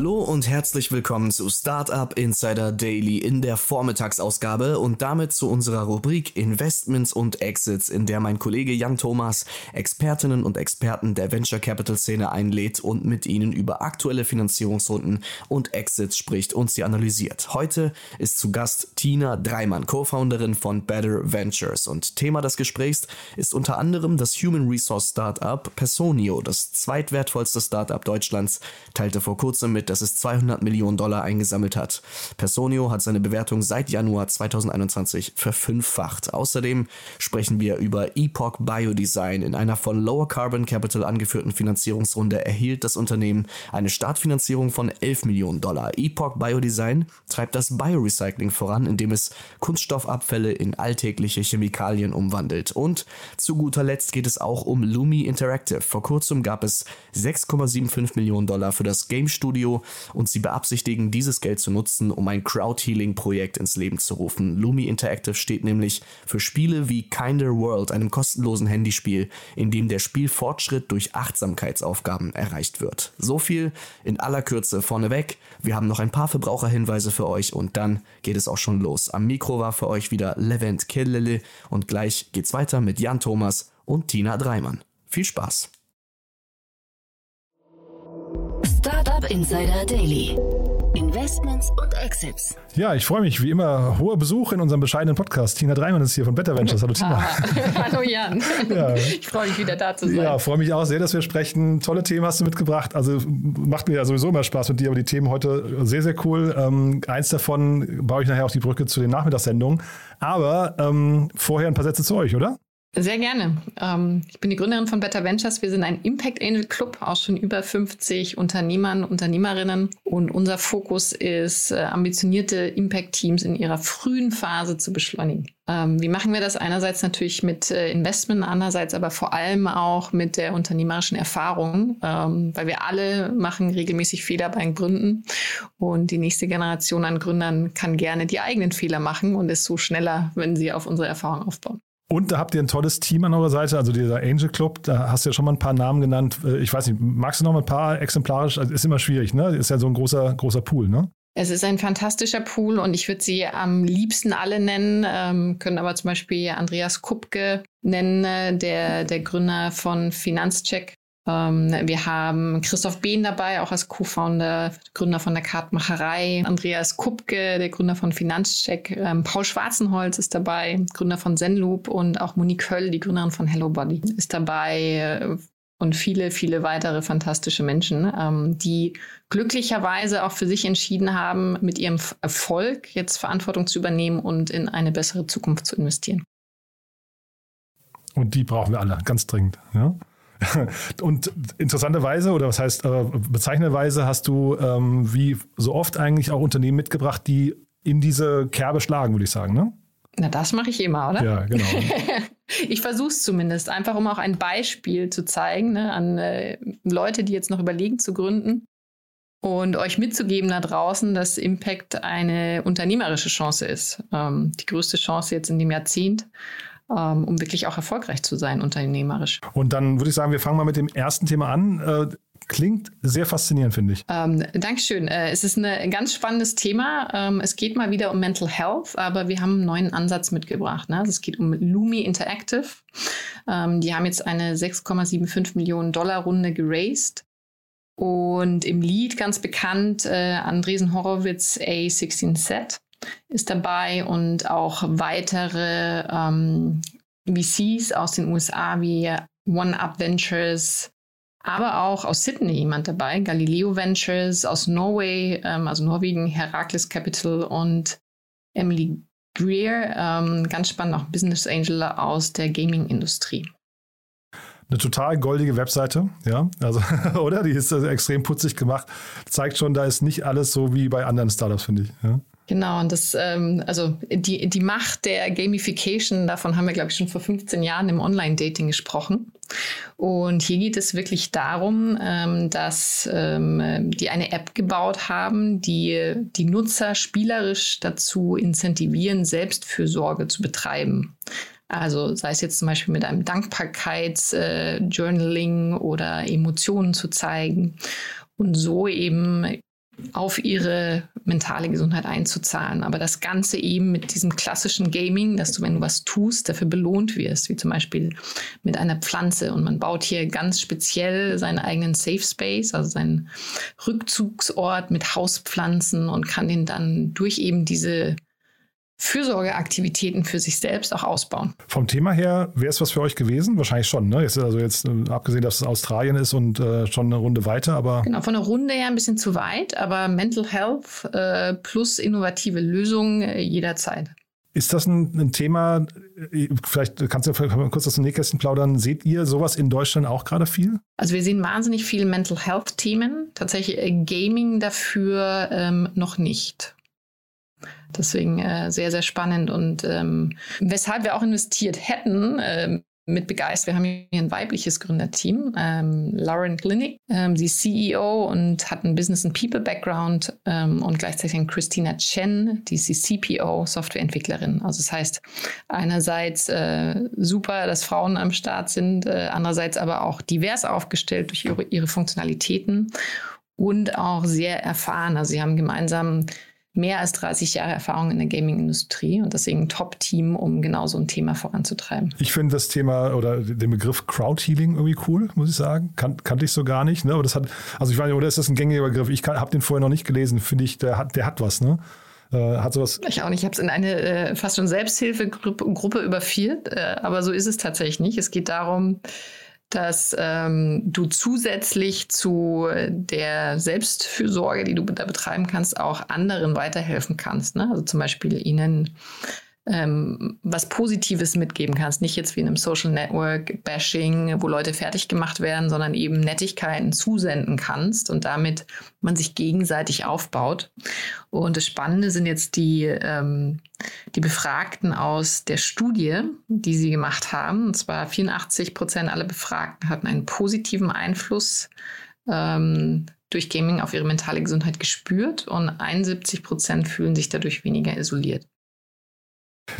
Hallo und herzlich willkommen zu Startup Insider Daily in der Vormittagsausgabe und damit zu unserer Rubrik Investments und Exits, in der mein Kollege Jan Thomas Expertinnen und Experten der Venture Capital Szene einlädt und mit ihnen über aktuelle Finanzierungsrunden und Exits spricht und sie analysiert. Heute ist zu Gast Tina Dreimann, Co-Founderin von Better Ventures und Thema des Gesprächs ist unter anderem das Human Resource Startup Personio, das zweitwertvollste Startup Deutschlands, teilte vor kurzem mit, dass es 200 Millionen Dollar eingesammelt hat. Personio hat seine Bewertung seit Januar 2021 verfünffacht. Außerdem sprechen wir über Epoch Biodesign. In einer von Lower Carbon Capital angeführten Finanzierungsrunde erhielt das Unternehmen eine Startfinanzierung von 11 Millionen Dollar. Epoch Biodesign treibt das Biorecycling voran, indem es Kunststoffabfälle in alltägliche Chemikalien umwandelt. Und zu guter Letzt geht es auch um Lumi Interactive. Vor kurzem gab es 6,75 Millionen Dollar für das Game Studio und sie beabsichtigen, dieses Geld zu nutzen, um ein Crowdhealing-Projekt ins Leben zu rufen. Lumi Interactive steht nämlich für Spiele wie Kinder World, einem kostenlosen Handyspiel, in dem der Spielfortschritt durch Achtsamkeitsaufgaben erreicht wird. So viel in aller Kürze vorneweg. Wir haben noch ein paar Verbraucherhinweise für euch und dann geht es auch schon los. Am Mikro war für euch wieder Levent Kellele und gleich geht's weiter mit Jan Thomas und Tina Dreimann. Viel Spaß! Insider Daily. Investments und Exits. Ja, ich freue mich wie immer. Hoher Besuch in unserem bescheidenen Podcast. Tina Dreimann ist hier von Better Ventures. Hallo Tina. Hallo Jan. Ja. Ich freue mich wieder da zu sein. Ja, freue mich auch sehr, dass wir sprechen. Tolle Themen hast du mitgebracht. Also macht mir ja sowieso immer Spaß mit dir, aber die Themen heute sehr, sehr cool. Ähm, eins davon baue ich nachher auf die Brücke zu den Nachmittagssendungen. Aber ähm, vorher ein paar Sätze zu euch, oder? Sehr gerne. Ähm, ich bin die Gründerin von Better Ventures. Wir sind ein Impact Angel Club aus schon über 50 Unternehmern, Unternehmerinnen. Und unser Fokus ist, äh, ambitionierte Impact-Teams in ihrer frühen Phase zu beschleunigen. Ähm, wie machen wir das? Einerseits natürlich mit äh, Investment, andererseits aber vor allem auch mit der unternehmerischen Erfahrung, ähm, weil wir alle machen regelmäßig Fehler beim Gründen. Und die nächste Generation an Gründern kann gerne die eigenen Fehler machen und ist so schneller, wenn sie auf unsere Erfahrung aufbauen. Und da habt ihr ein tolles Team an eurer Seite, also dieser Angel Club, da hast du ja schon mal ein paar Namen genannt. Äh, ich weiß nicht, magst du noch mal ein paar exemplarisch? Also ist immer schwierig, ne? Ist ja so ein großer, großer Pool, ne? Es ist ein fantastischer Pool und ich würde sie am liebsten alle nennen, ähm, können aber zum Beispiel Andreas Kupke nennen, äh, der, der Gründer von Finanzcheck, wir haben Christoph Behn dabei, auch als Co-Founder, Gründer von der Kartmacherei. Andreas Kupke, der Gründer von Finanzcheck. Ähm, Paul Schwarzenholz ist dabei, Gründer von Zenloop. Und auch Monique Höll, die Gründerin von HelloBody, ist dabei. Äh, und viele, viele weitere fantastische Menschen, ähm, die glücklicherweise auch für sich entschieden haben, mit ihrem Erfolg jetzt Verantwortung zu übernehmen und in eine bessere Zukunft zu investieren. Und die brauchen wir alle, ganz dringend. Ja? Und interessanterweise, oder was heißt äh, bezeichnenderweise, hast du ähm, wie so oft eigentlich auch Unternehmen mitgebracht, die in diese Kerbe schlagen, würde ich sagen, ne? Na, das mache ich immer, oder? Ja, genau. ich versuche es zumindest, einfach um auch ein Beispiel zu zeigen ne, an äh, Leute, die jetzt noch überlegen zu gründen und euch mitzugeben da draußen, dass Impact eine unternehmerische Chance ist. Ähm, die größte Chance jetzt in dem Jahrzehnt um wirklich auch erfolgreich zu sein unternehmerisch. Und dann würde ich sagen, wir fangen mal mit dem ersten Thema an. Äh, klingt sehr faszinierend, finde ich. Ähm, Dankeschön. Äh, es ist ein ganz spannendes Thema. Ähm, es geht mal wieder um Mental Health, aber wir haben einen neuen Ansatz mitgebracht. Ne? Also es geht um Lumi Interactive. Ähm, die haben jetzt eine 6,75 Millionen Dollar Runde geraced. Und im Lied ganz bekannt äh, Andresen Horowitz A16Z ist dabei und auch weitere ähm, VCs aus den USA wie One Up Ventures, aber auch aus Sydney jemand dabei, Galileo Ventures, aus Norway, ähm, also Norwegen, Herakles Capital und Emily Greer, ähm, ganz spannend, auch Business Angel aus der Gaming-Industrie. Eine total goldige Webseite, ja, also, oder? Die ist extrem putzig gemacht. Zeigt schon, da ist nicht alles so wie bei anderen Startups, finde ich. Ja? Genau, und das, ähm, also die, die Macht der Gamification, davon haben wir, glaube ich, schon vor 15 Jahren im Online-Dating gesprochen. Und hier geht es wirklich darum, ähm, dass ähm, die eine App gebaut haben, die die Nutzer spielerisch dazu incentivieren, Selbstfürsorge zu betreiben. Also sei es jetzt zum Beispiel mit einem Dankbarkeitsjournaling äh, oder Emotionen zu zeigen und so eben auf ihre mentale Gesundheit einzuzahlen. Aber das Ganze eben mit diesem klassischen Gaming, dass du, wenn du was tust, dafür belohnt wirst, wie zum Beispiel mit einer Pflanze. Und man baut hier ganz speziell seinen eigenen Safe Space, also seinen Rückzugsort mit Hauspflanzen und kann den dann durch eben diese Fürsorgeaktivitäten für sich selbst auch ausbauen. Vom Thema her wäre es was für euch gewesen? Wahrscheinlich schon. Ne? Jetzt, also jetzt äh, abgesehen, dass es Australien ist und äh, schon eine Runde weiter, aber. Genau, von der Runde her ein bisschen zu weit, aber Mental Health äh, plus innovative Lösungen äh, jederzeit. Ist das ein, ein, Thema, äh, vielleicht kannst du kurz aus dem Nähkästchen plaudern, seht ihr sowas in Deutschland auch gerade viel? Also wir sehen wahnsinnig viele Mental Health Themen, tatsächlich Gaming dafür ähm, noch nicht. Deswegen äh, sehr, sehr spannend. Und ähm, weshalb wir auch investiert hätten, ähm, mit begeistert. Wir haben hier ein weibliches Gründerteam, ähm, Lauren Clinic. Ähm, sie ist CEO und hat einen Business- and People-Background ähm, und gleichzeitig Christina Chen, die ist die CPO, Softwareentwicklerin. Also das heißt, einerseits äh, super, dass Frauen am Start sind, äh, andererseits aber auch divers aufgestellt durch ihre, ihre Funktionalitäten und auch sehr erfahren. Also sie haben gemeinsam mehr als 30 Jahre Erfahrung in der Gaming-Industrie und deswegen ein Top-Team, um genau so ein Thema voranzutreiben. Ich finde das Thema oder den Begriff Crowd-Healing irgendwie cool, muss ich sagen. Kan kannte ich so gar nicht. Ne? Aber das hat, also ich weiß nicht, oder ist das ein gängiger Begriff? Ich habe den vorher noch nicht gelesen. Finde ich, der hat, der hat was, ne? Äh, hat sowas. Ich auch nicht. Ich habe es in eine äh, fast schon Selbsthilfegruppe überführt, äh, aber so ist es tatsächlich nicht. Es geht darum, dass ähm, du zusätzlich zu der Selbstfürsorge, die du da betreiben kannst, auch anderen weiterhelfen kannst. Ne? Also zum Beispiel ihnen ähm, was Positives mitgeben kannst. Nicht jetzt wie in einem Social Network Bashing, wo Leute fertig gemacht werden, sondern eben Nettigkeiten zusenden kannst und damit man sich gegenseitig aufbaut. Und das Spannende sind jetzt die, ähm, die Befragten aus der Studie, die sie gemacht haben. Und zwar 84 Prozent aller Befragten hatten einen positiven Einfluss ähm, durch Gaming auf ihre mentale Gesundheit gespürt und 71 Prozent fühlen sich dadurch weniger isoliert.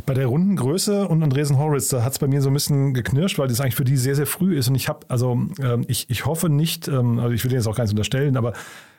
Bei der Rundengröße und Andresen Horwitz, da hat es bei mir so ein bisschen geknirscht, weil das eigentlich für die sehr, sehr früh ist. Und ich habe, also ähm, ich, ich hoffe nicht, ähm, also ich will denen jetzt auch gar nicht unterstellen, aber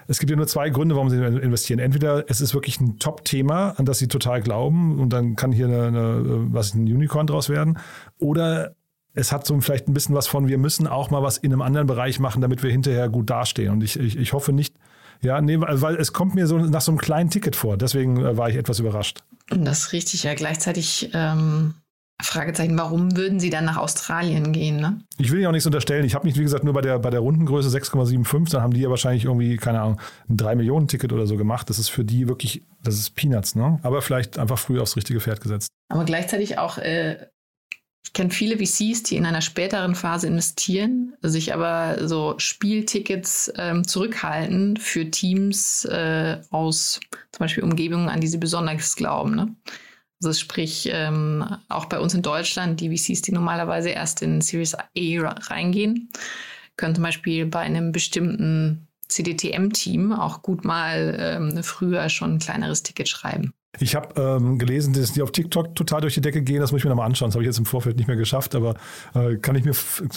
es gibt ja nur zwei Gründe, warum sie investieren. Entweder es ist wirklich ein Top-Thema, an das sie total glauben und dann kann hier eine, eine, was ein Unicorn draus werden. Oder es hat so vielleicht ein bisschen was von, wir müssen auch mal was in einem anderen Bereich machen, damit wir hinterher gut dastehen. Und ich, ich, ich hoffe nicht, ja, nee, weil es kommt mir so nach so einem kleinen Ticket vor. Deswegen äh, war ich etwas überrascht. Das ist richtig, ja. Gleichzeitig ähm, Fragezeichen, warum würden Sie dann nach Australien gehen? Ne? Ich will Ihnen auch nichts unterstellen. Ich habe mich, wie gesagt, nur bei der, bei der Rundengröße 6,75, dann haben die ja wahrscheinlich irgendwie, keine Ahnung, ein 3-Millionen-Ticket oder so gemacht. Das ist für die wirklich, das ist Peanuts, ne? Aber vielleicht einfach früh aufs richtige Pferd gesetzt. Aber gleichzeitig auch äh, ich kenne viele VCs, die in einer späteren Phase investieren, sich aber so Spieltickets ähm, zurückhalten für Teams äh, aus zum Beispiel Umgebungen, an die sie besonders glauben. Ne? Also sprich, ähm, auch bei uns in Deutschland, die VCs, die normalerweise erst in Series A reingehen, können zum Beispiel bei einem bestimmten CDTM-Team auch gut mal ähm, früher schon ein kleineres Ticket schreiben. Ich habe ähm, gelesen, dass die auf TikTok total durch die Decke gehen. Das muss ich mir nochmal anschauen. Das habe ich jetzt im Vorfeld nicht mehr geschafft, aber äh, kann, ich mir,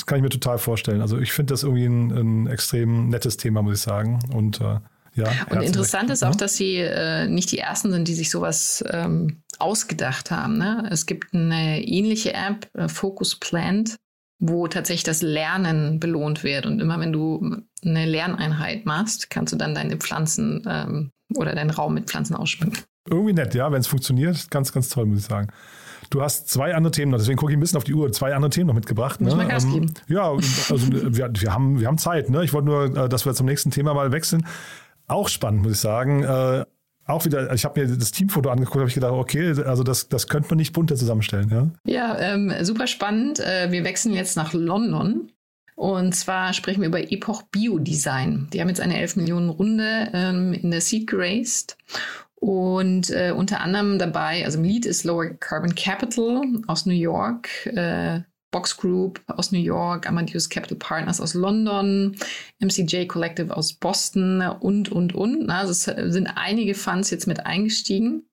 kann ich mir total vorstellen. Also ich finde das irgendwie ein, ein, extrem nettes Thema, muss ich sagen. Und äh, ja, und interessant ist auch, dass sie äh, nicht die ersten sind, die sich sowas ähm, ausgedacht haben. Ne? Es gibt eine ähnliche App, äh, Focus Plant, wo tatsächlich das Lernen belohnt wird. Und immer wenn du eine Lerneinheit machst, kannst du dann deine Pflanzen ähm, oder deinen Raum mit Pflanzen ausschmücken. Irgendwie nett, ja, wenn es funktioniert. Ganz, ganz toll, muss ich sagen. Du hast zwei andere Themen noch, deswegen gucke ich ein bisschen auf die Uhr, zwei andere Themen noch mitgebracht. Muss ne? man Gas ähm, geben. ja, also wir, wir, haben, wir haben Zeit. Ne? Ich wollte nur, äh, dass wir zum nächsten Thema mal wechseln. Auch spannend, muss ich sagen. Äh, auch wieder, ich habe mir das Teamfoto angeguckt, habe ich gedacht, okay, also das, das könnte man nicht bunter zusammenstellen. Ja, ja ähm, super spannend. Äh, wir wechseln jetzt nach London. Und zwar sprechen wir über Epoch Biodesign. Die haben jetzt eine 11 Millionen Runde ähm, in der Seed geraced. Und äh, unter anderem dabei, also im Lead ist Lower Carbon Capital aus New York, äh, Box Group aus New York, Amadeus Capital Partners aus London, MCJ Collective aus Boston und, und, und. Also es sind einige Funds jetzt mit eingestiegen.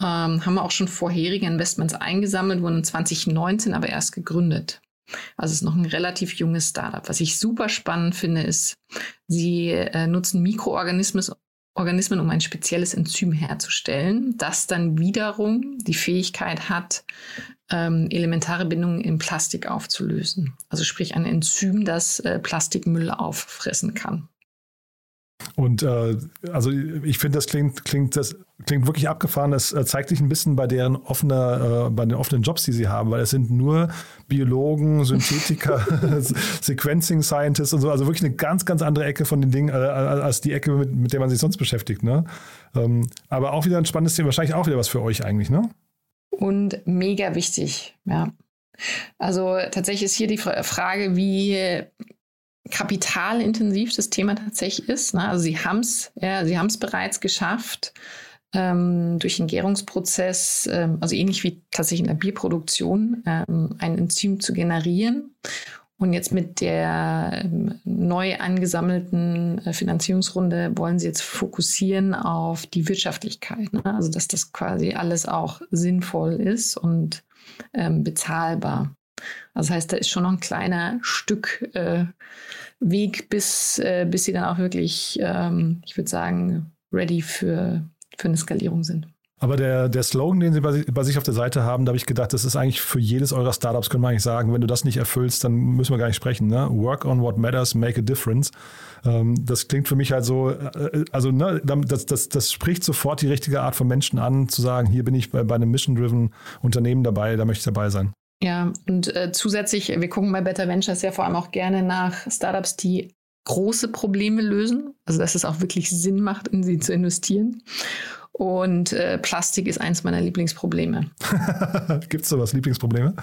Ähm, haben auch schon vorherige Investments eingesammelt, wurden 2019 aber erst gegründet. Also es ist noch ein relativ junges Startup. Was ich super spannend finde, ist, sie äh, nutzen Mikroorganismen Organismen, um ein spezielles Enzym herzustellen, das dann wiederum die Fähigkeit hat, ähm, elementare Bindungen in Plastik aufzulösen. Also sprich ein Enzym, das äh, Plastikmüll auffressen kann. Und äh, also ich finde, das klingt, klingt, das klingt wirklich abgefahren. Das äh, zeigt sich ein bisschen bei deren offener, äh, bei den offenen Jobs, die sie haben, weil es sind nur Biologen, Synthetiker, Sequencing Scientists und so, also wirklich eine ganz, ganz andere Ecke von den Dingen, äh, als die Ecke, mit, mit der man sich sonst beschäftigt. Ne? Ähm, aber auch wieder ein spannendes Thema, wahrscheinlich auch wieder was für euch eigentlich, ne? Und mega wichtig, ja. Also tatsächlich ist hier die Frage, wie kapitalintensiv das Thema tatsächlich ist. Ne? Also sie haben es, ja, sie haben es bereits geschafft, ähm, durch den Gärungsprozess, ähm, also ähnlich wie tatsächlich in der Bierproduktion, ähm, ein Enzym zu generieren. Und jetzt mit der ähm, neu angesammelten äh, Finanzierungsrunde wollen sie jetzt fokussieren auf die Wirtschaftlichkeit. Ne? Also dass das quasi alles auch sinnvoll ist und ähm, bezahlbar. Also das heißt, da ist schon noch ein kleiner Stück äh, Weg, bis, äh, bis sie dann auch wirklich, ähm, ich würde sagen, ready für, für eine Skalierung sind. Aber der, der Slogan, den Sie bei, bei sich auf der Seite haben, da habe ich gedacht, das ist eigentlich für jedes eurer Startups, können wir eigentlich sagen, wenn du das nicht erfüllst, dann müssen wir gar nicht sprechen. Ne? Work on what matters, make a difference. Ähm, das klingt für mich halt so, äh, also ne, das, das, das spricht sofort die richtige Art von Menschen an, zu sagen, hier bin ich bei, bei einem Mission-Driven Unternehmen dabei, da möchte ich dabei sein. Ja, und äh, zusätzlich, wir gucken bei Better Ventures ja vor allem auch gerne nach Startups, die große Probleme lösen, also dass es auch wirklich Sinn macht, in sie zu investieren. Und äh, Plastik ist eins meiner Lieblingsprobleme. Gibt es sowas, Lieblingsprobleme?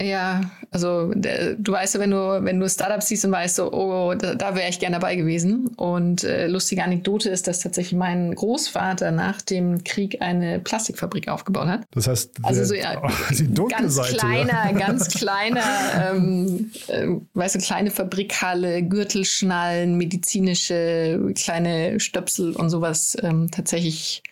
Ja, also du weißt ja, wenn du, wenn du Startups siehst und weißt so, oh, da, da wäre ich gerne dabei gewesen. Und äh, lustige Anekdote ist, dass tatsächlich mein Großvater nach dem Krieg eine Plastikfabrik aufgebaut hat. Das heißt, also so, ja, oh, die ganz Seite, kleiner, ja. ganz kleiner, ähm, äh, weißt du, kleine Fabrikhalle, Gürtelschnallen, medizinische kleine Stöpsel und sowas ähm, tatsächlich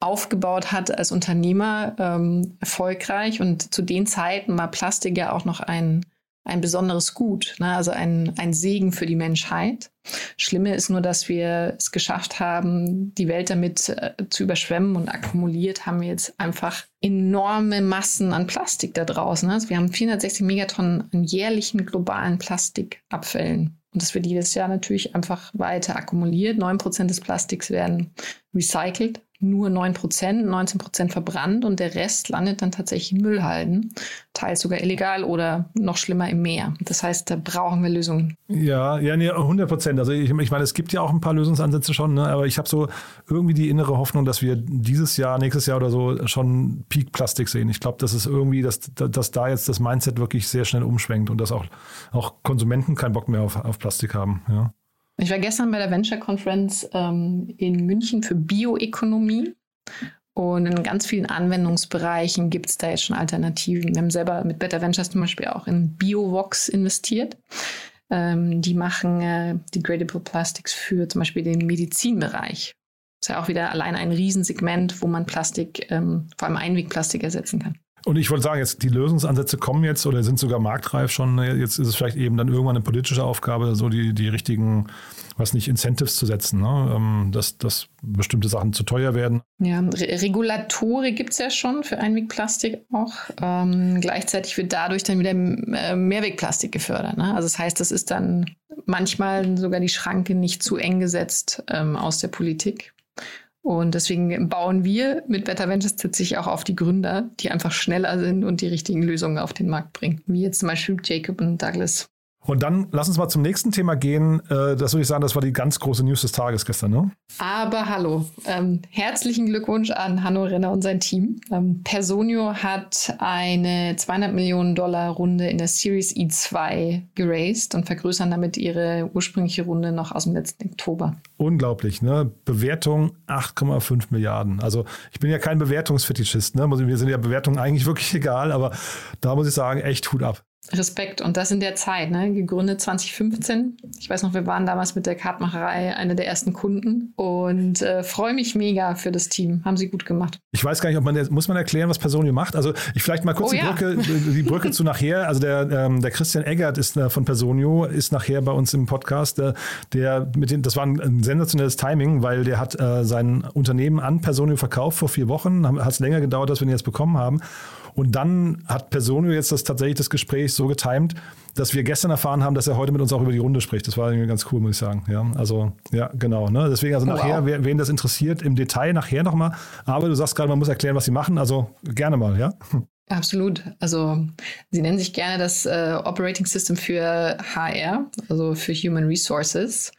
aufgebaut hat als Unternehmer ähm, erfolgreich und zu den Zeiten war Plastik ja auch noch ein, ein besonderes Gut, ne? also ein, ein Segen für die Menschheit. Schlimme ist nur, dass wir es geschafft haben, die Welt damit äh, zu überschwemmen und akkumuliert haben wir jetzt einfach enorme Massen an Plastik da draußen. Also wir haben 460 Megatonnen an jährlichen globalen Plastikabfällen. Und das wird jedes Jahr natürlich einfach weiter akkumuliert. 9% des Plastiks werden recycelt nur 9 Prozent, 19 Prozent verbrannt und der Rest landet dann tatsächlich in Müllhalden, teils sogar illegal oder noch schlimmer im Meer. Das heißt, da brauchen wir Lösungen. Ja, ja, nee, 100 Prozent. Also ich, ich, meine, es gibt ja auch ein paar Lösungsansätze schon, ne? aber ich habe so irgendwie die innere Hoffnung, dass wir dieses Jahr, nächstes Jahr oder so schon Peak-Plastik sehen. Ich glaube, das ist irgendwie, dass, dass da jetzt das Mindset wirklich sehr schnell umschwenkt und dass auch, auch Konsumenten keinen Bock mehr auf, auf Plastik haben. Ja. Ich war gestern bei der Venture Conference ähm, in München für Bioökonomie. Und in ganz vielen Anwendungsbereichen gibt es da jetzt schon Alternativen. Wir haben selber mit Better Ventures zum Beispiel auch in BioVox investiert. Ähm, die machen äh, Degradable Plastics für zum Beispiel den Medizinbereich. Das ist ja auch wieder allein ein Riesensegment, wo man Plastik, ähm, vor allem Einwegplastik ersetzen kann. Und ich wollte sagen, jetzt die Lösungsansätze kommen jetzt oder sind sogar marktreif schon. Jetzt ist es vielleicht eben dann irgendwann eine politische Aufgabe, so die, die richtigen, was nicht, Incentives zu setzen, ne? Ähm, dass, dass bestimmte Sachen zu teuer werden. Ja, Re gibt es ja schon für Einwegplastik auch. Ähm, gleichzeitig wird dadurch dann wieder äh, Mehrwegplastik gefördert. Ne? Also das heißt, das ist dann manchmal sogar die Schranke nicht zu eng gesetzt ähm, aus der Politik. Und deswegen bauen wir mit Better Ventures tatsächlich auch auf die Gründer, die einfach schneller sind und die richtigen Lösungen auf den Markt bringen. Wie jetzt zum Beispiel Jacob und Douglas. Und dann lass uns mal zum nächsten Thema gehen. Äh, das würde ich sagen, das war die ganz große News des Tages gestern, ne? Aber hallo. Ähm, herzlichen Glückwunsch an Hanno Renner und sein Team. Ähm, Personio hat eine 200 Millionen Dollar Runde in der Series E2 geraced und vergrößern damit ihre ursprüngliche Runde noch aus dem letzten Oktober. Unglaublich, ne? Bewertung 8,5 Milliarden. Also ich bin ja kein Bewertungsfetischist, ne? Wir sind ja Bewertungen eigentlich wirklich egal, aber da muss ich sagen, echt Hut ab. Respekt. Und das in der Zeit, ne? gegründet 2015. Ich weiß noch, wir waren damals mit der Kartmacherei eine der ersten Kunden und äh, freue mich mega für das Team. Haben sie gut gemacht. Ich weiß gar nicht, ob man muss man erklären, was Personio macht. Also ich vielleicht mal kurz oh, die, ja. Brücke, die Brücke zu nachher. Also der, ähm, der Christian Eggert ist äh, von Personio, ist nachher bei uns im Podcast. Der, der mit den, das war ein, ein sensationelles Timing, weil der hat äh, sein Unternehmen an Personio verkauft vor vier Wochen. Hat es länger gedauert, als wir ihn jetzt bekommen haben. Und dann hat Personio jetzt das tatsächlich das Gespräch so getimt, dass wir gestern erfahren haben, dass er heute mit uns auch über die Runde spricht. Das war irgendwie ganz cool, muss ich sagen. Ja, also, ja, genau. Ne? Deswegen, also oh, nachher, wow. wen das interessiert, im Detail nachher nochmal. Aber du sagst gerade, man muss erklären, was sie machen. Also gerne mal, ja. Absolut. Also sie nennen sich gerne das äh, Operating System für HR, also für Human Resources.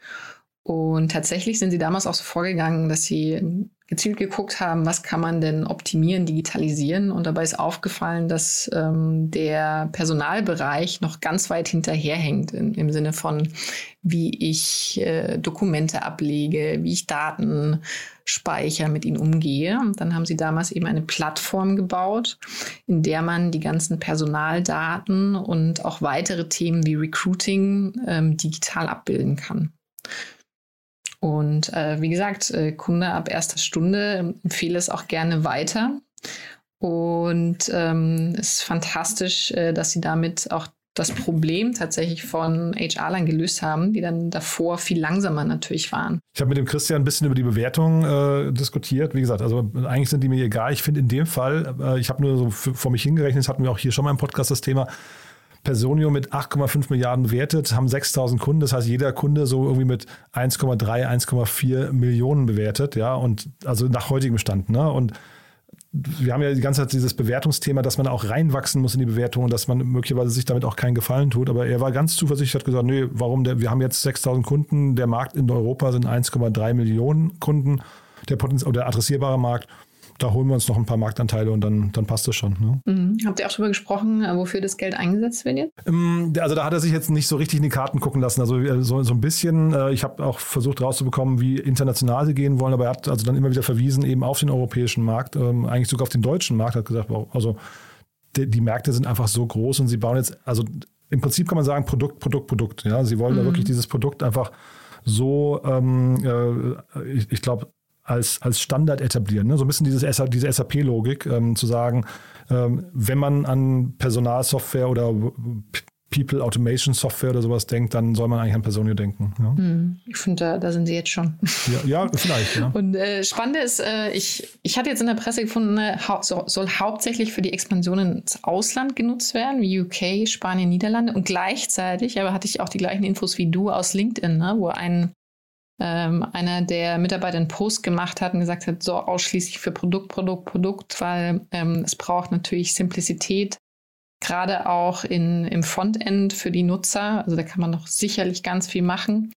Und tatsächlich sind sie damals auch so vorgegangen, dass sie gezielt geguckt haben, was kann man denn optimieren, digitalisieren. Und dabei ist aufgefallen, dass ähm, der Personalbereich noch ganz weit hinterherhängt in, im Sinne von, wie ich äh, Dokumente ablege, wie ich Daten speichere, mit ihnen umgehe. Und dann haben sie damals eben eine Plattform gebaut, in der man die ganzen Personaldaten und auch weitere Themen wie Recruiting ähm, digital abbilden kann. Und äh, wie gesagt, äh, Kunde ab erster Stunde empfehle es auch gerne weiter. Und ähm, es ist fantastisch, äh, dass sie damit auch das Problem tatsächlich von HR-Lern gelöst haben, die dann davor viel langsamer natürlich waren. Ich habe mit dem Christian ein bisschen über die Bewertung äh, diskutiert. Wie gesagt, also eigentlich sind die mir egal. Ich finde in dem Fall, äh, ich habe nur so vor mich hingerechnet, das hatten wir auch hier schon mal im Podcast das Thema, Personio mit 8,5 Milliarden bewertet, haben 6000 Kunden. Das heißt, jeder Kunde so irgendwie mit 1,3, 1,4 Millionen bewertet. Ja, und also nach heutigem Stand. Ne? Und wir haben ja die ganze Zeit dieses Bewertungsthema, dass man auch reinwachsen muss in die Bewertung und dass man möglicherweise sich damit auch keinen Gefallen tut. Aber er war ganz zuversichtlich, hat gesagt, nee, warum? Der, wir haben jetzt 6000 Kunden, der Markt in Europa sind 1,3 Millionen Kunden, der, Potenz der adressierbare Markt da holen wir uns noch ein paar Marktanteile und dann, dann passt das schon. Ne? Mhm. Habt ihr auch darüber gesprochen, äh, wofür das Geld eingesetzt wird jetzt? Ähm, also da hat er sich jetzt nicht so richtig in die Karten gucken lassen. Also äh, so, so ein bisschen, äh, ich habe auch versucht rauszubekommen, wie international sie gehen wollen, aber er hat also dann immer wieder verwiesen eben auf den europäischen Markt, ähm, eigentlich sogar auf den deutschen Markt, hat gesagt, also die, die Märkte sind einfach so groß und sie bauen jetzt, also im Prinzip kann man sagen, Produkt, Produkt, Produkt. Ja, sie wollen mhm. da wirklich dieses Produkt einfach so, ähm, äh, ich, ich glaube, als, als Standard etablieren. Ne? So ein bisschen dieses, diese SAP-Logik, ähm, zu sagen, ähm, wenn man an Personalsoftware oder People Automation Software oder sowas denkt, dann soll man eigentlich an Personio denken. Ja? Hm, ich finde, da, da, sind sie jetzt schon. Ja, ja vielleicht. Ja. Und äh, spannend ist, äh, ich, ich hatte jetzt in der Presse gefunden, äh, so, soll hauptsächlich für die Expansion ins Ausland genutzt werden, wie UK, Spanien, Niederlande. Und gleichzeitig, aber hatte ich auch die gleichen Infos wie du aus LinkedIn, ne, wo ein ähm, einer der Mitarbeiter einen Post gemacht hat und gesagt hat, so ausschließlich für Produkt, Produkt, Produkt, weil ähm, es braucht natürlich Simplizität, gerade auch in, im Frontend für die Nutzer. Also da kann man noch sicherlich ganz viel machen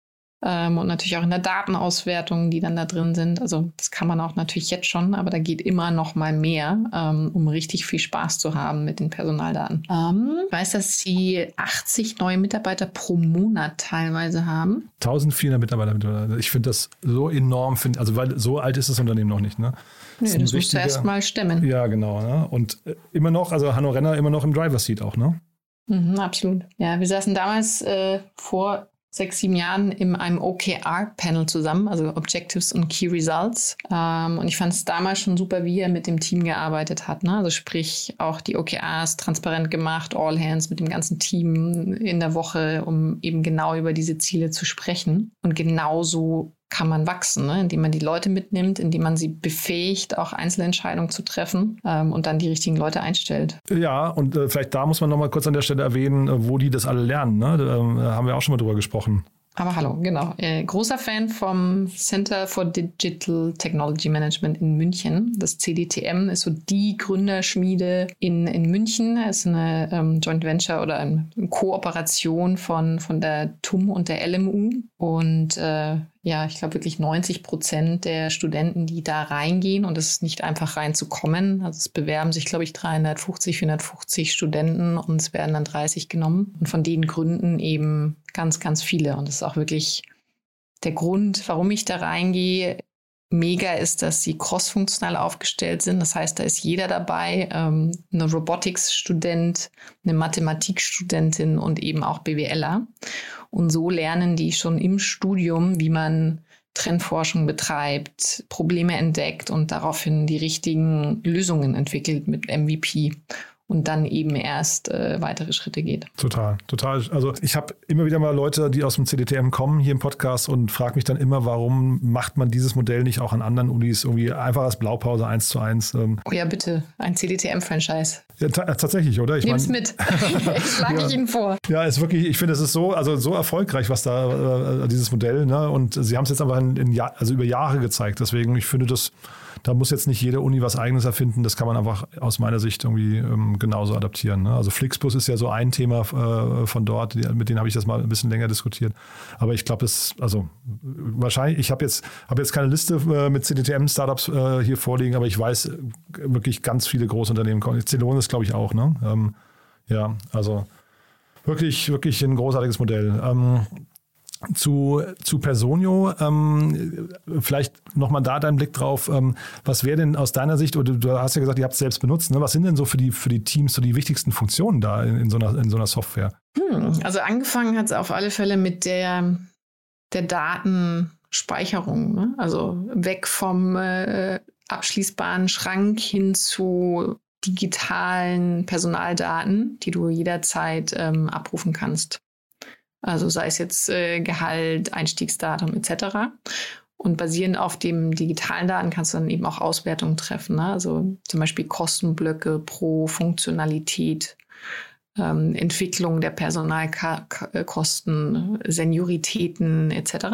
ähm, und natürlich auch in der Datenauswertung, die dann da drin sind. Also das kann man auch natürlich jetzt schon, aber da geht immer noch mal mehr, ähm, um richtig viel Spaß zu haben mit den Personaldaten. Ähm, ich weiß, dass sie 80 neue Mitarbeiter pro Monat teilweise haben. 1400 Mitarbeiter. Ich finde das so enorm, find, also weil so alt ist das Unternehmen noch nicht. Ne? Das, nee, das musst du erst mal stemmen. Ja, genau. Ne? Und äh, immer noch, also Hanno Renner immer noch im Driver Seat auch, ne? Mhm, absolut. Ja, wir saßen damals äh, vor sechs, sieben Jahren in einem OKR-Panel zusammen, also Objectives und Key Results. Ähm, und ich fand es damals schon super, wie er mit dem Team gearbeitet hat. Ne? Also sprich, auch die OKRs transparent gemacht, All Hands mit dem ganzen Team in der Woche, um eben genau über diese Ziele zu sprechen. Und genauso kann man wachsen, ne? indem man die Leute mitnimmt, indem man sie befähigt, auch Einzelentscheidungen zu treffen ähm, und dann die richtigen Leute einstellt. Ja, und äh, vielleicht da muss man nochmal kurz an der Stelle erwähnen, äh, wo die das alle lernen. Ne? Da äh, haben wir auch schon mal drüber gesprochen. Aber hallo, genau. Äh, großer Fan vom Center for Digital Technology Management in München. Das CDTM ist so die Gründerschmiede in, in München. Es ist eine ähm, Joint Venture oder eine Kooperation von, von der TUM und der LMU. Und äh, ja, ich glaube wirklich 90 Prozent der Studenten, die da reingehen und es ist nicht einfach reinzukommen. Also es bewerben sich, glaube ich, 350, 450 Studenten und es werden dann 30 genommen. Und von den Gründen eben ganz, ganz viele. Und das ist auch wirklich der Grund, warum ich da reingehe, mega ist, dass sie crossfunktional aufgestellt sind. Das heißt, da ist jeder dabei, ähm, eine Robotics-Student, eine Mathematikstudentin und eben auch BWLer. Und so lernen die schon im Studium, wie man Trendforschung betreibt, Probleme entdeckt und daraufhin die richtigen Lösungen entwickelt mit MVP und dann eben erst äh, weitere Schritte geht. Total, total. Also ich habe immer wieder mal Leute, die aus dem CDTM kommen hier im Podcast und frage mich dann immer, warum macht man dieses Modell nicht auch an anderen Unis irgendwie einfach als Blaupause eins zu eins? Ähm. Oh ja, bitte, ein CDTM-Franchise. Ja, tatsächlich, oder? Ich Nimm's mein, mit. ich schlage ja, ich Ihnen vor. Ja, ist wirklich, ich finde, es ist so, also so erfolgreich, was da, äh, dieses Modell, ne? Und Sie haben es jetzt aber in, in also über Jahre gezeigt. Deswegen, ich finde das da muss jetzt nicht jede Uni was eigenes erfinden. Das kann man einfach aus meiner Sicht irgendwie ähm, genauso adaptieren. Ne? Also Flixbus ist ja so ein Thema äh, von dort, die, mit denen habe ich das mal ein bisschen länger diskutiert. Aber ich glaube, das, also wahrscheinlich, ich habe jetzt, hab jetzt keine Liste äh, mit CDTM-Startups äh, hier vorliegen, aber ich weiß äh, wirklich ganz viele Großunternehmen. Celonis glaube ich auch. Ne? Ähm, ja, also wirklich, wirklich ein großartiges Modell. Ähm, zu, zu Personio, ähm, vielleicht nochmal da dein Blick drauf. Ähm, was wäre denn aus deiner Sicht, oder du hast ja gesagt, ihr habt es selbst benutzt, ne? was sind denn so für die, für die Teams so die wichtigsten Funktionen da in, in so, einer, in so einer Software? Hm, also angefangen hat es auf alle Fälle mit der, der Datenspeicherung. Ne? Also weg vom äh, abschließbaren Schrank hin zu digitalen Personaldaten, die du jederzeit ähm, abrufen kannst. Also sei es jetzt äh, Gehalt, Einstiegsdatum etc. Und basierend auf dem digitalen Daten kannst du dann eben auch Auswertungen treffen. Ne? Also zum Beispiel Kostenblöcke pro Funktionalität ähm, Entwicklung der Personalkosten, Senioritäten etc.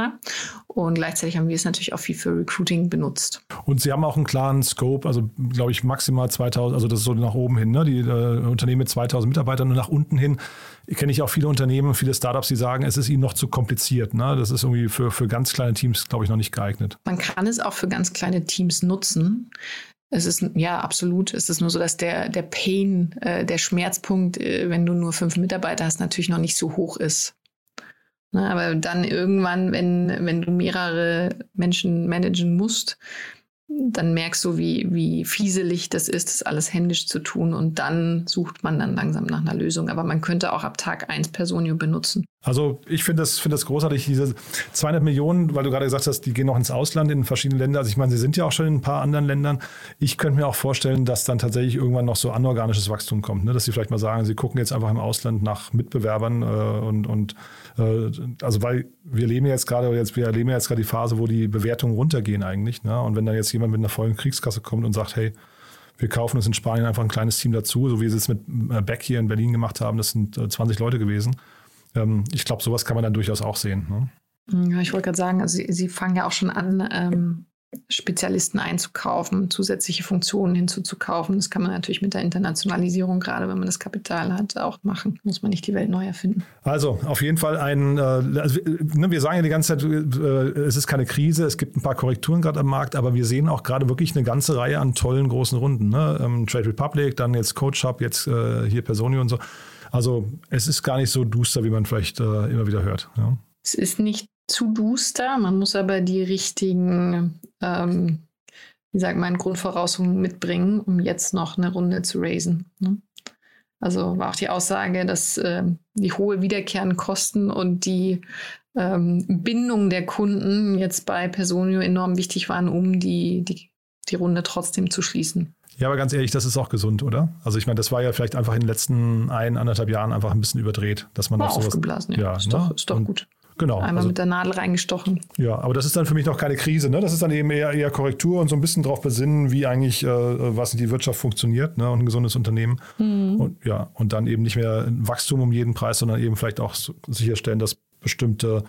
Und gleichzeitig haben wir es natürlich auch viel für Recruiting benutzt. Und Sie haben auch einen klaren Scope, also glaube ich maximal 2000, also das ist so nach oben hin, ne? die äh, Unternehmen mit 2000 Mitarbeitern und nach unten hin kenne ich auch viele Unternehmen, viele Startups, die sagen, es ist ihnen noch zu kompliziert. Ne? Das ist irgendwie für, für ganz kleine Teams, glaube ich, noch nicht geeignet. Man kann es auch für ganz kleine Teams nutzen. Es ist, ja, absolut. Es ist nur so, dass der, der Pain, äh, der Schmerzpunkt, äh, wenn du nur fünf Mitarbeiter hast, natürlich noch nicht so hoch ist. Ne, aber dann irgendwann, wenn, wenn du mehrere Menschen managen musst, dann merkst du, wie, wie fieselig das ist, das alles händisch zu tun. Und dann sucht man dann langsam nach einer Lösung. Aber man könnte auch ab Tag 1 Personio benutzen. Also ich finde das, find das großartig, diese 200 Millionen, weil du gerade gesagt hast, die gehen noch ins Ausland in verschiedene Länder. Also ich meine, sie sind ja auch schon in ein paar anderen Ländern. Ich könnte mir auch vorstellen, dass dann tatsächlich irgendwann noch so anorganisches Wachstum kommt. Ne? Dass sie vielleicht mal sagen, sie gucken jetzt einfach im Ausland nach Mitbewerbern äh, und, und also weil wir leben jetzt gerade, jetzt, wir erleben jetzt gerade die Phase, wo die Bewertungen runtergehen eigentlich. Ne? Und wenn dann jetzt jemand mit einer vollen Kriegskasse kommt und sagt, hey, wir kaufen uns in Spanien einfach ein kleines Team dazu, so wie wir es mit äh, Beck hier in Berlin gemacht haben, das sind 20 äh, Leute gewesen. Ähm, ich glaube, sowas kann man dann durchaus auch sehen. Ne? Ja, ich wollte gerade sagen, also Sie, Sie, fangen ja auch schon an, ähm, Spezialisten einzukaufen, zusätzliche Funktionen hinzuzukaufen. Das kann man natürlich mit der Internationalisierung, gerade wenn man das Kapital hat, auch machen. Muss man nicht die Welt neu erfinden. Also auf jeden Fall ein, äh, also, ne, wir sagen ja die ganze Zeit, äh, es ist keine Krise, es gibt ein paar Korrekturen gerade am Markt, aber wir sehen auch gerade wirklich eine ganze Reihe an tollen großen Runden. Ne? Ähm, Trade Republic, dann jetzt Coach Hub, jetzt äh, hier Personio und so. Also es ist gar nicht so duster, wie man vielleicht immer wieder hört. Ja. Es ist nicht zu duster. Man muss aber die richtigen, ähm, wie sagt man, Grundvoraussetzungen mitbringen, um jetzt noch eine Runde zu raisen. Ne? Also war auch die Aussage, dass äh, die hohe wiederkehrenden Kosten und die ähm, Bindung der Kunden jetzt bei Personio enorm wichtig waren, um die, die, die Runde trotzdem zu schließen. Ja, aber ganz ehrlich, das ist auch gesund, oder? Also ich meine, das war ja vielleicht einfach in den letzten ein, anderthalb Jahren einfach ein bisschen überdreht, dass man war auch sowas, aufgeblasen, ja. ja ist, ne? doch, ist doch gut. Genau. Einmal also, mit der Nadel reingestochen. Ja, aber das ist dann für mich noch keine Krise. Ne? Das ist dann eben eher, eher Korrektur und so ein bisschen darauf besinnen, wie eigentlich, äh, was die Wirtschaft funktioniert ne? und ein gesundes Unternehmen. Mhm. Und, ja, und dann eben nicht mehr Wachstum um jeden Preis, sondern eben vielleicht auch sicherstellen, dass bestimmte,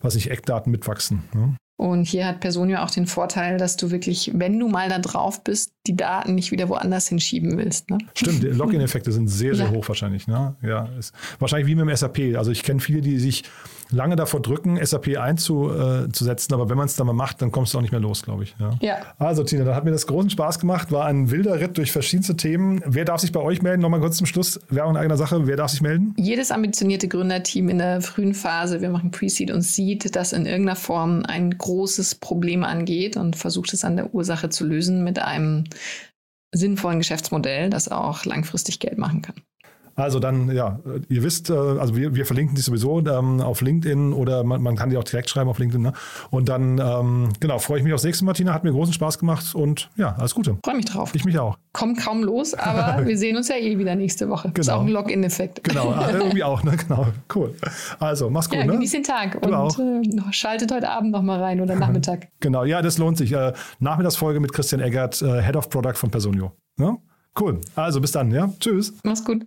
was nicht, Eckdaten mitwachsen. Ne? Und hier hat Personio auch den Vorteil, dass du wirklich, wenn du mal da drauf bist, die Daten nicht wieder woanders hinschieben willst. Ne? Stimmt, die Login-Effekte sind sehr, sehr ja. hoch wahrscheinlich. Ne? Ja, ist wahrscheinlich wie mit dem SAP. Also ich kenne viele, die sich lange davor drücken, SAP einzusetzen, aber wenn man es dann mal macht, dann kommst du auch nicht mehr los, glaube ich. Ja. ja. Also Tina, da hat mir das großen Spaß gemacht, war ein wilder Ritt durch verschiedenste Themen. Wer darf sich bei euch melden? Nochmal kurz zum Schluss, Werbung in eigener Sache, wer darf sich melden? Jedes ambitionierte Gründerteam in der frühen Phase, wir machen Pre-Seed und Seed, das in irgendeiner Form ein großes Problem angeht und versucht es an der Ursache zu lösen mit einem sinnvollen Geschäftsmodell, das auch langfristig Geld machen kann. Also dann, ja, ihr wisst, äh, also wir, wir verlinken die sowieso ähm, auf LinkedIn oder man, man, kann die auch direkt schreiben auf LinkedIn. Ne? Und dann, ähm, genau, freue ich mich aufs nächste Martina. Hat mir großen Spaß gemacht und ja, alles Gute. Freue mich drauf. Ich mich auch. Kommt kaum los, aber wir sehen uns ja eh wieder nächste Woche. Genau. Ist auch ein Login-Effekt. Genau, ah, irgendwie auch, ne? Genau, cool. Also, mach's gut. Ja, ne? genieß den Tag du und auch. Äh, schaltet heute Abend nochmal rein oder Nachmittag. genau, ja, das lohnt sich. Äh, Nachmittagsfolge mit Christian Eggert, äh, Head of Product von Personio. Ja? Cool. Also bis dann, ja. Tschüss. Mach's gut.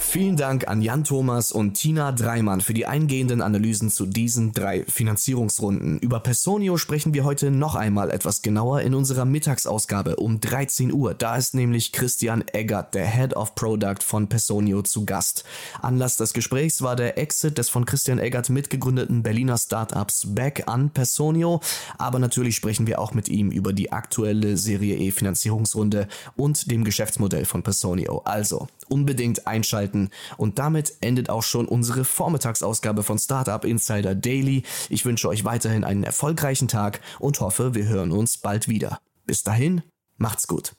Vielen Dank an Jan Thomas und Tina Dreimann für die eingehenden Analysen zu diesen drei Finanzierungsrunden. Über Personio sprechen wir heute noch einmal etwas genauer in unserer Mittagsausgabe um 13 Uhr. Da ist nämlich Christian Eggert, der Head of Product von Personio, zu Gast. Anlass des Gesprächs war der Exit des von Christian Eggert mitgegründeten Berliner Startups Back an Personio. Aber natürlich sprechen wir auch mit ihm über die aktuelle Serie E Finanzierungsrunde und dem Geschäftsmodell von Personio. Also unbedingt einschalten einschalten. Und damit endet auch schon unsere Vormittagsausgabe von Startup Insider Daily. Ich wünsche euch weiterhin einen erfolgreichen Tag und hoffe, wir hören uns bald wieder. Bis dahin, macht's gut.